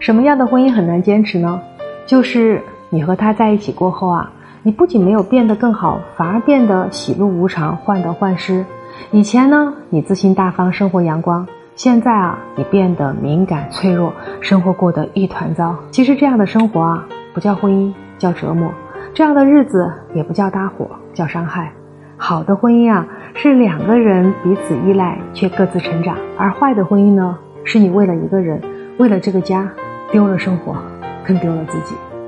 什么样的婚姻很难坚持呢？就是你和他在一起过后啊，你不仅没有变得更好，反而变得喜怒无常、患得患失。以前呢，你自信大方，生活阳光；现在啊，你变得敏感脆弱，生活过得一团糟。其实这样的生活啊，不叫婚姻，叫折磨；这样的日子也不叫搭伙，叫伤害。好的婚姻啊，是两个人彼此依赖却各自成长；而坏的婚姻呢，是你为了一个人，为了这个家，丢了生活，更丢了自己。